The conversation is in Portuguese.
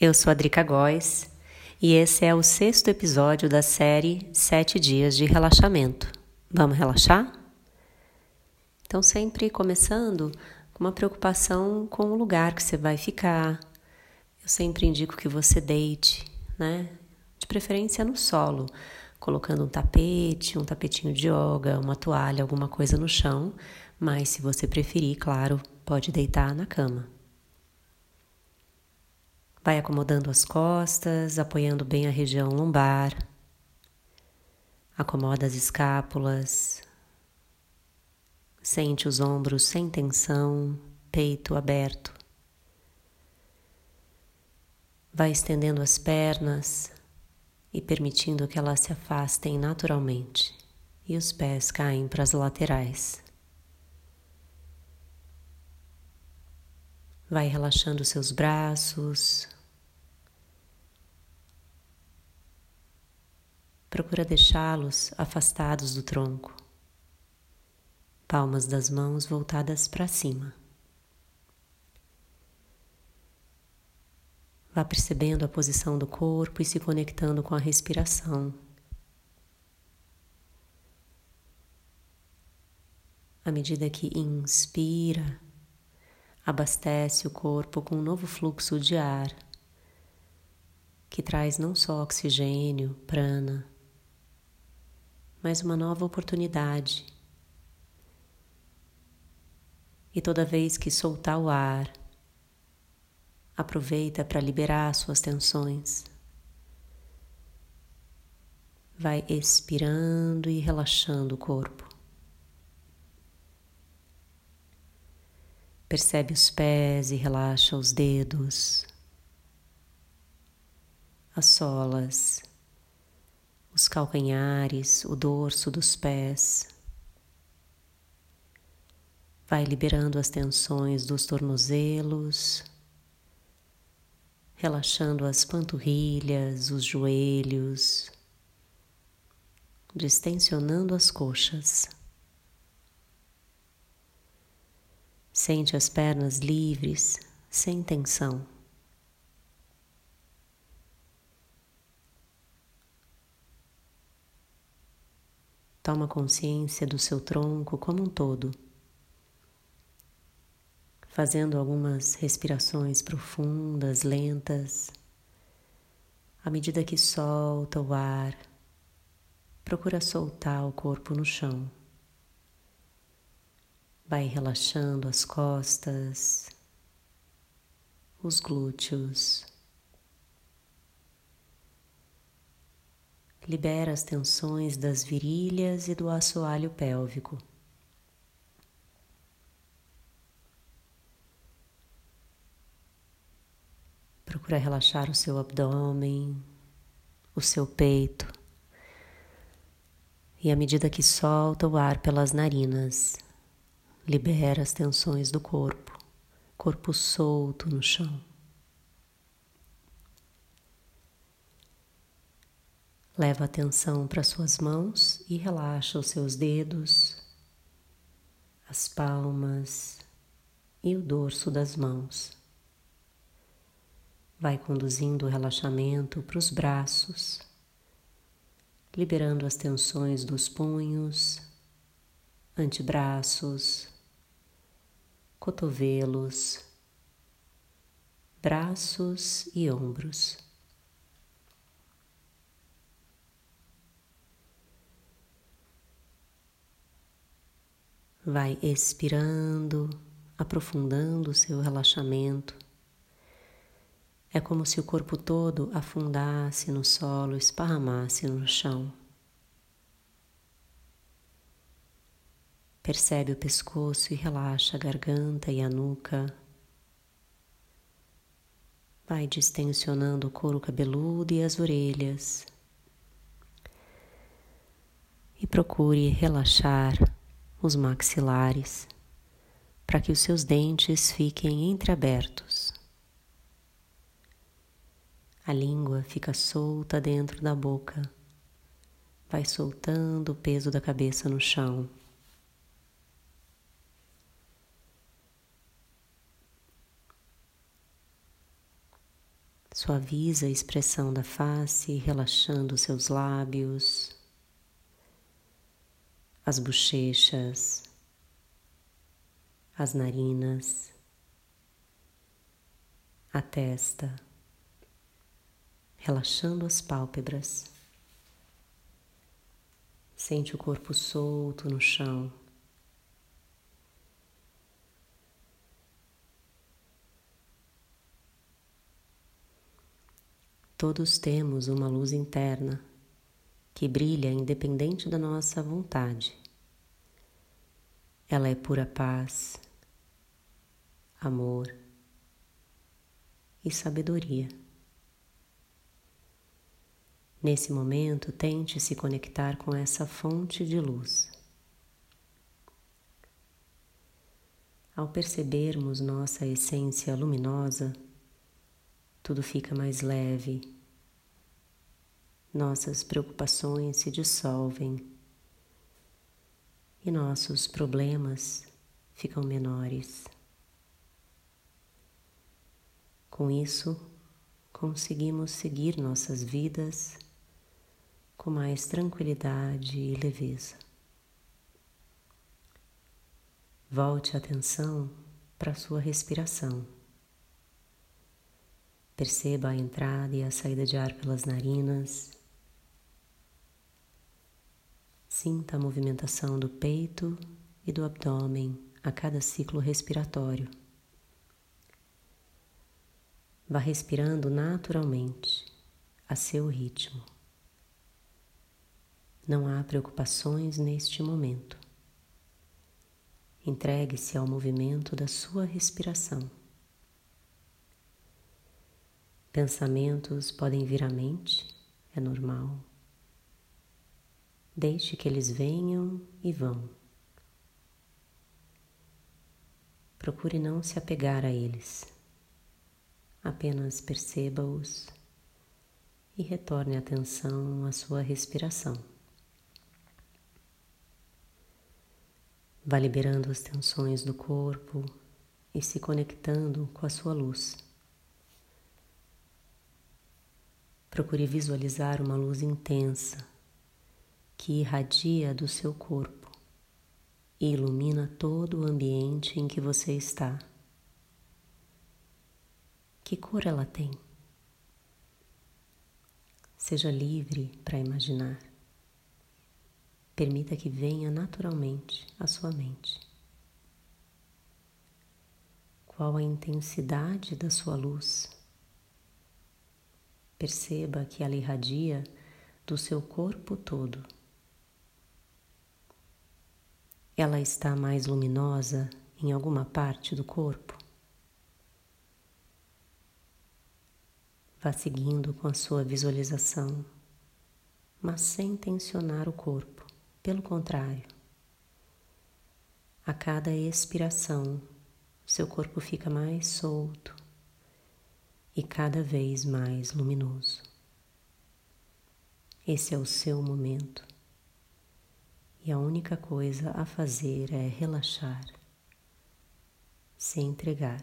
Eu sou a Drica Góes e esse é o sexto episódio da série Sete Dias de Relaxamento. Vamos relaxar? Então, sempre começando com uma preocupação com o lugar que você vai ficar. Eu sempre indico que você deite, né? De preferência no solo, colocando um tapete, um tapetinho de yoga, uma toalha, alguma coisa no chão, mas se você preferir, claro, pode deitar na cama. Vai acomodando as costas, apoiando bem a região lombar. Acomoda as escápulas. Sente os ombros sem tensão, peito aberto. Vai estendendo as pernas e permitindo que elas se afastem naturalmente, e os pés caem para as laterais. Vai relaxando seus braços. Procura deixá-los afastados do tronco, palmas das mãos voltadas para cima. Vá percebendo a posição do corpo e se conectando com a respiração. À medida que inspira, abastece o corpo com um novo fluxo de ar, que traz não só oxigênio, prana, mas uma nova oportunidade. E toda vez que soltar o ar, aproveita para liberar suas tensões. Vai expirando e relaxando o corpo. Percebe os pés e relaxa os dedos, as solas, os calcanhares, o dorso dos pés. Vai liberando as tensões dos tornozelos, relaxando as panturrilhas, os joelhos, distensionando as coxas. Sente as pernas livres, sem tensão. Toma consciência do seu tronco como um todo, fazendo algumas respirações profundas, lentas. À medida que solta o ar, procura soltar o corpo no chão. Vai relaxando as costas, os glúteos. Libera as tensões das virilhas e do assoalho pélvico. Procura relaxar o seu abdômen, o seu peito. E à medida que solta o ar pelas narinas, Libera as tensões do corpo, corpo solto no chão. Leva a atenção para suas mãos e relaxa os seus dedos, as palmas e o dorso das mãos. Vai conduzindo o relaxamento para os braços, liberando as tensões dos punhos, antebraços, cotovelos, braços e ombros. Vai expirando, aprofundando o seu relaxamento. É como se o corpo todo afundasse no solo, esparramasse no chão. Percebe o pescoço e relaxa a garganta e a nuca. Vai distensionando o couro cabeludo e as orelhas. E procure relaxar os maxilares para que os seus dentes fiquem entreabertos. A língua fica solta dentro da boca. Vai soltando o peso da cabeça no chão. Suaviza a expressão da face, relaxando seus lábios, as bochechas, as narinas, a testa, relaxando as pálpebras. Sente o corpo solto no chão. Todos temos uma luz interna que brilha independente da nossa vontade. Ela é pura paz, amor e sabedoria. Nesse momento, tente se conectar com essa fonte de luz. Ao percebermos nossa essência luminosa, tudo fica mais leve, nossas preocupações se dissolvem e nossos problemas ficam menores. Com isso, conseguimos seguir nossas vidas com mais tranquilidade e leveza. Volte a atenção para a sua respiração. Perceba a entrada e a saída de ar pelas narinas. Sinta a movimentação do peito e do abdômen a cada ciclo respiratório. Vá respirando naturalmente, a seu ritmo. Não há preocupações neste momento. Entregue-se ao movimento da sua respiração. Pensamentos podem vir à mente, é normal. Deixe que eles venham e vão. Procure não se apegar a eles. Apenas perceba-os e retorne a atenção à sua respiração. Vá liberando as tensões do corpo e se conectando com a sua luz. Procure visualizar uma luz intensa que irradia do seu corpo e ilumina todo o ambiente em que você está. Que cor ela tem? Seja livre para imaginar. Permita que venha naturalmente à sua mente. Qual a intensidade da sua luz? Perceba que ela irradia do seu corpo todo. Ela está mais luminosa em alguma parte do corpo? Vá seguindo com a sua visualização, mas sem tensionar o corpo. Pelo contrário, a cada expiração, seu corpo fica mais solto e cada vez mais luminoso. Esse é o seu momento e a única coisa a fazer é relaxar, se entregar.